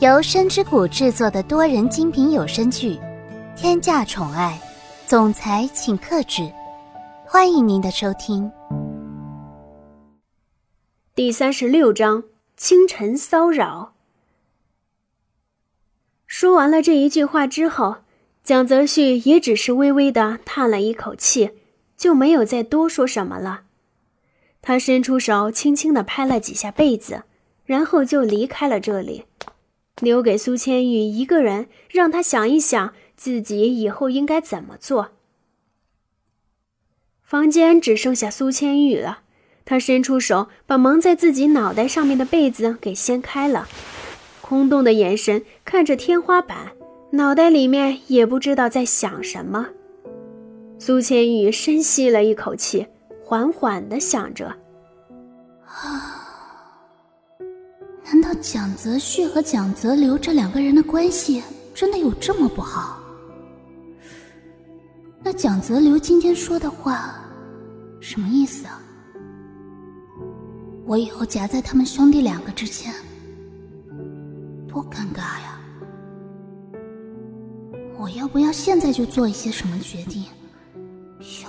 由深之谷制作的多人精品有声剧《天价宠爱总裁请克制》，欢迎您的收听。第三十六章：清晨骚扰。说完了这一句话之后，蒋泽旭也只是微微的叹了一口气，就没有再多说什么了。他伸出手，轻轻的拍了几下被子。然后就离开了这里，留给苏千玉一个人，让他想一想自己以后应该怎么做。房间只剩下苏千玉了，他伸出手，把蒙在自己脑袋上面的被子给掀开了，空洞的眼神看着天花板，脑袋里面也不知道在想什么。苏千玉深吸了一口气，缓缓的想着：“那蒋泽旭和蒋泽流这两个人的关系真的有这么不好？那蒋泽流今天说的话什么意思啊？我以后夹在他们兄弟两个之间，多尴尬呀！我要不要现在就做一些什么决定？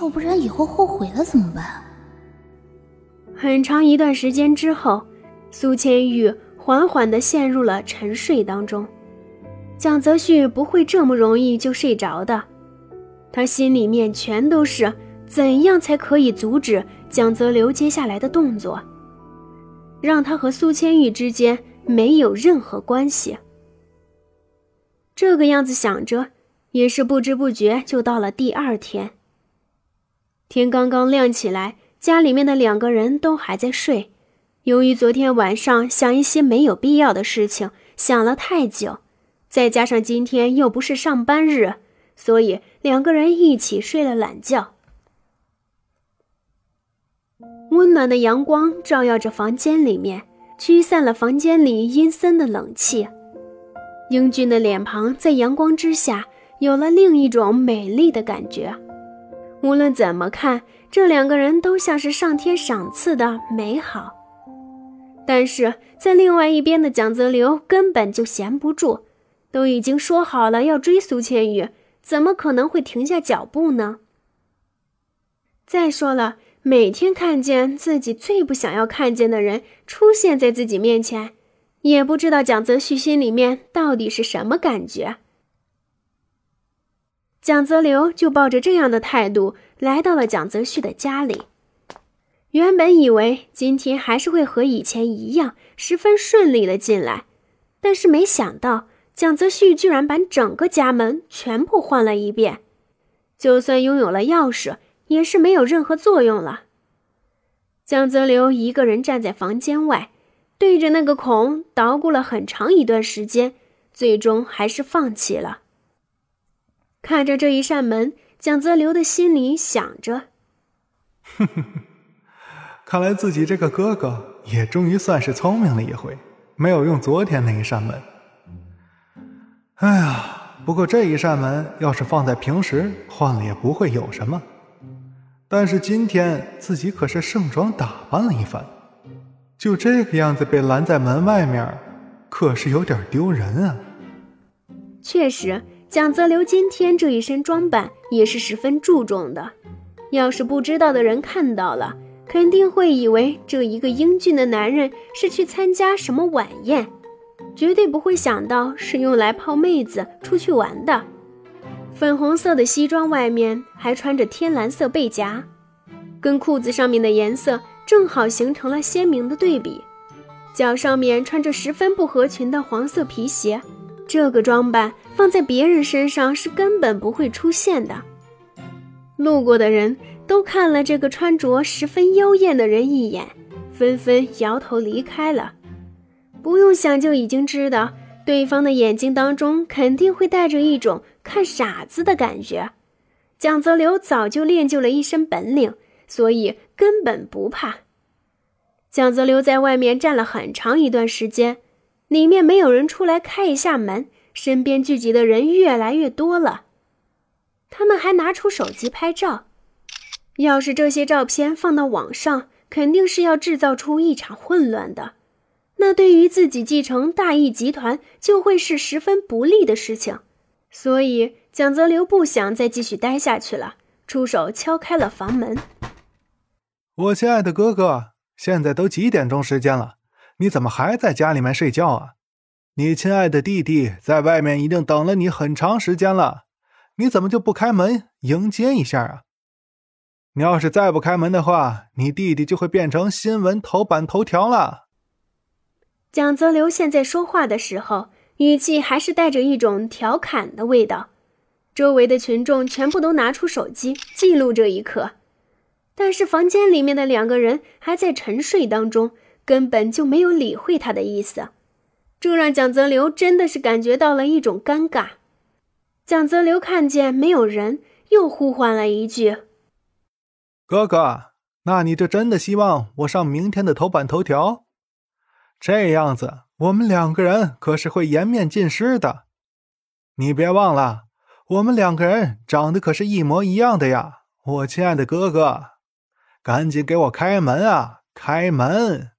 要不然以后后悔了怎么办？很长一段时间之后，苏千玉。缓缓地陷入了沉睡当中，蒋泽旭不会这么容易就睡着的，他心里面全都是怎样才可以阻止蒋泽流接下来的动作，让他和苏千玉之间没有任何关系。这个样子想着，也是不知不觉就到了第二天。天刚刚亮起来，家里面的两个人都还在睡。由于昨天晚上想一些没有必要的事情，想了太久，再加上今天又不是上班日，所以两个人一起睡了懒觉。温暖的阳光照耀着房间里面，驱散了房间里阴森的冷气。英俊的脸庞在阳光之下有了另一种美丽的感觉。无论怎么看，这两个人都像是上天赏赐的美好。但是在另外一边的蒋泽流根本就闲不住，都已经说好了要追苏千羽，怎么可能会停下脚步呢？再说了，每天看见自己最不想要看见的人出现在自己面前，也不知道蒋泽旭心里面到底是什么感觉。蒋泽流就抱着这样的态度来到了蒋泽旭的家里。原本以为今天还是会和以前一样十分顺利的进来，但是没想到蒋泽旭居然把整个家门全部换了一遍，就算拥有了钥匙，也是没有任何作用了。蒋泽流一个人站在房间外，对着那个孔捣鼓了很长一段时间，最终还是放弃了。看着这一扇门，蒋泽流的心里想着：“哼哼哼。”看来自己这个哥哥也终于算是聪明了一回，没有用昨天那一扇门。哎呀，不过这一扇门要是放在平时换了也不会有什么，但是今天自己可是盛装打扮了一番，就这个样子被拦在门外面，可是有点丢人啊。确实，蒋泽流今天这一身装扮也是十分注重的，要是不知道的人看到了。肯定会以为这一个英俊的男人是去参加什么晚宴，绝对不会想到是用来泡妹子出去玩的。粉红色的西装外面还穿着天蓝色背夹，跟裤子上面的颜色正好形成了鲜明的对比。脚上面穿着十分不合群的黄色皮鞋，这个装扮放在别人身上是根本不会出现的。路过的人。都看了这个穿着十分妖艳的人一眼，纷纷摇头离开了。不用想就已经知道，对方的眼睛当中肯定会带着一种看傻子的感觉。蒋泽流早就练就了一身本领，所以根本不怕。蒋泽流在外面站了很长一段时间，里面没有人出来开一下门，身边聚集的人越来越多了，他们还拿出手机拍照。要是这些照片放到网上，肯定是要制造出一场混乱的。那对于自己继承大义集团就会是十分不利的事情。所以蒋泽流不想再继续待下去了，出手敲开了房门。我亲爱的哥哥，现在都几点钟时间了？你怎么还在家里面睡觉啊？你亲爱的弟弟在外面已经等了你很长时间了，你怎么就不开门迎接一下啊？你要是再不开门的话，你弟弟就会变成新闻头版头条了。蒋泽流现在说话的时候，语气还是带着一种调侃的味道。周围的群众全部都拿出手机记录这一刻，但是房间里面的两个人还在沉睡当中，根本就没有理会他的意思。这让蒋泽流真的是感觉到了一种尴尬。蒋泽流看见没有人，又呼唤了一句：“哥哥，那你这真的希望我上明天的头版头条？这样子，我们两个人可是会颜面尽失的。你别忘了，我们两个人长得可是一模一样的呀，我亲爱的哥哥，赶紧给我开门啊！开门，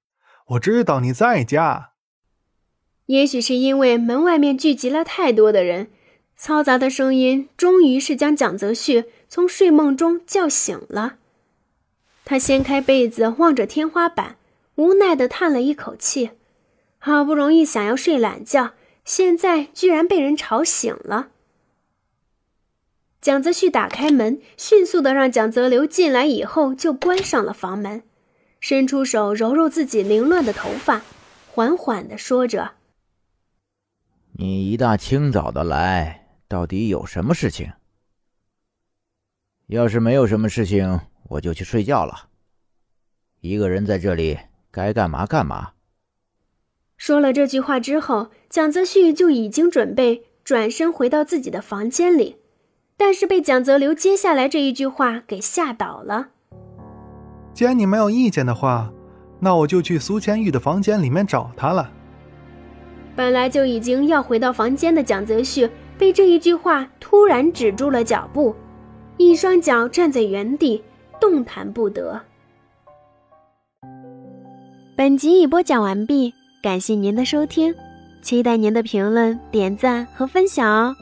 我知道你在家。”也许是因为门外面聚集了太多的人，嘈杂的声音终于是将蒋泽旭从睡梦中叫醒了。他掀开被子，望着天花板，无奈地叹了一口气。好不容易想要睡懒觉，现在居然被人吵醒了。蒋泽旭打开门，迅速地让蒋泽流进来，以后就关上了房门，伸出手揉揉自己凌乱的头发，缓缓地说着。你一大清早的来，到底有什么事情？要是没有什么事情，我就去睡觉了。一个人在这里，该干嘛干嘛。说了这句话之后，蒋泽旭就已经准备转身回到自己的房间里，但是被蒋泽流接下来这一句话给吓倒了。既然你没有意见的话，那我就去苏千玉的房间里面找他了。本来就已经要回到房间的蒋泽旭，被这一句话突然止住了脚步，一双脚站在原地，动弹不得。本集已播讲完毕，感谢您的收听，期待您的评论、点赞和分享哦。